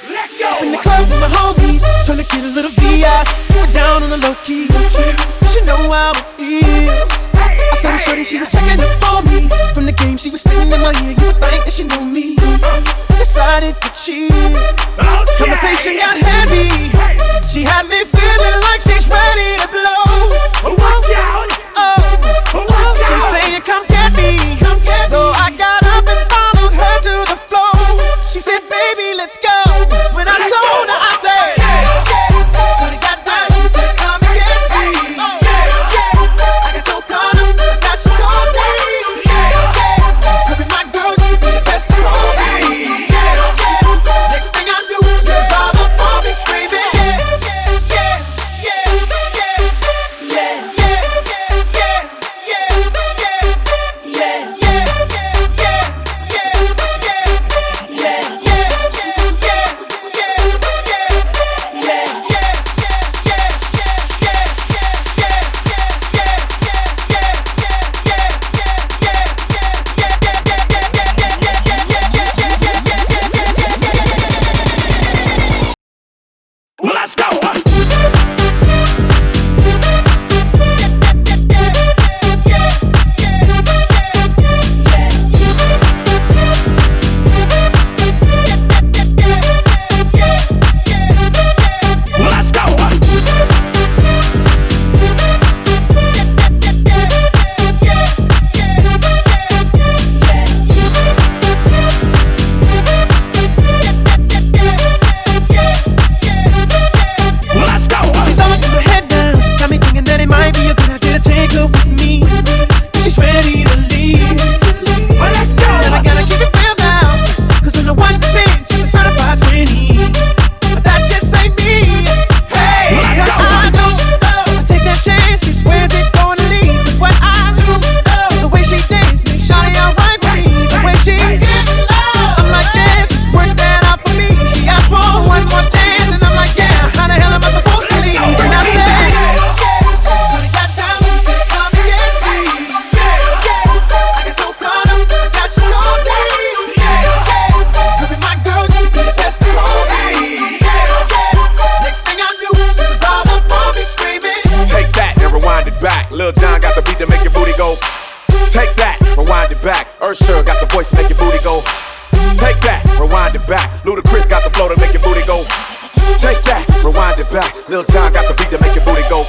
Let's go. In the club with my homies, tryna get a little VI. We're down on the low key. She know how it is. I saw her shorty, she was checking up on me. From the game, she was singing in my ear. You think that she knew me. Decided to cheat. Oh, Conversation got heavy. She had me Take that, rewind it back. Usher got the voice to make your booty go. Take that, rewind it back. Ludacris got the flow to make your booty go. Take that, rewind it back. Lil Jon got the beat to make your booty go.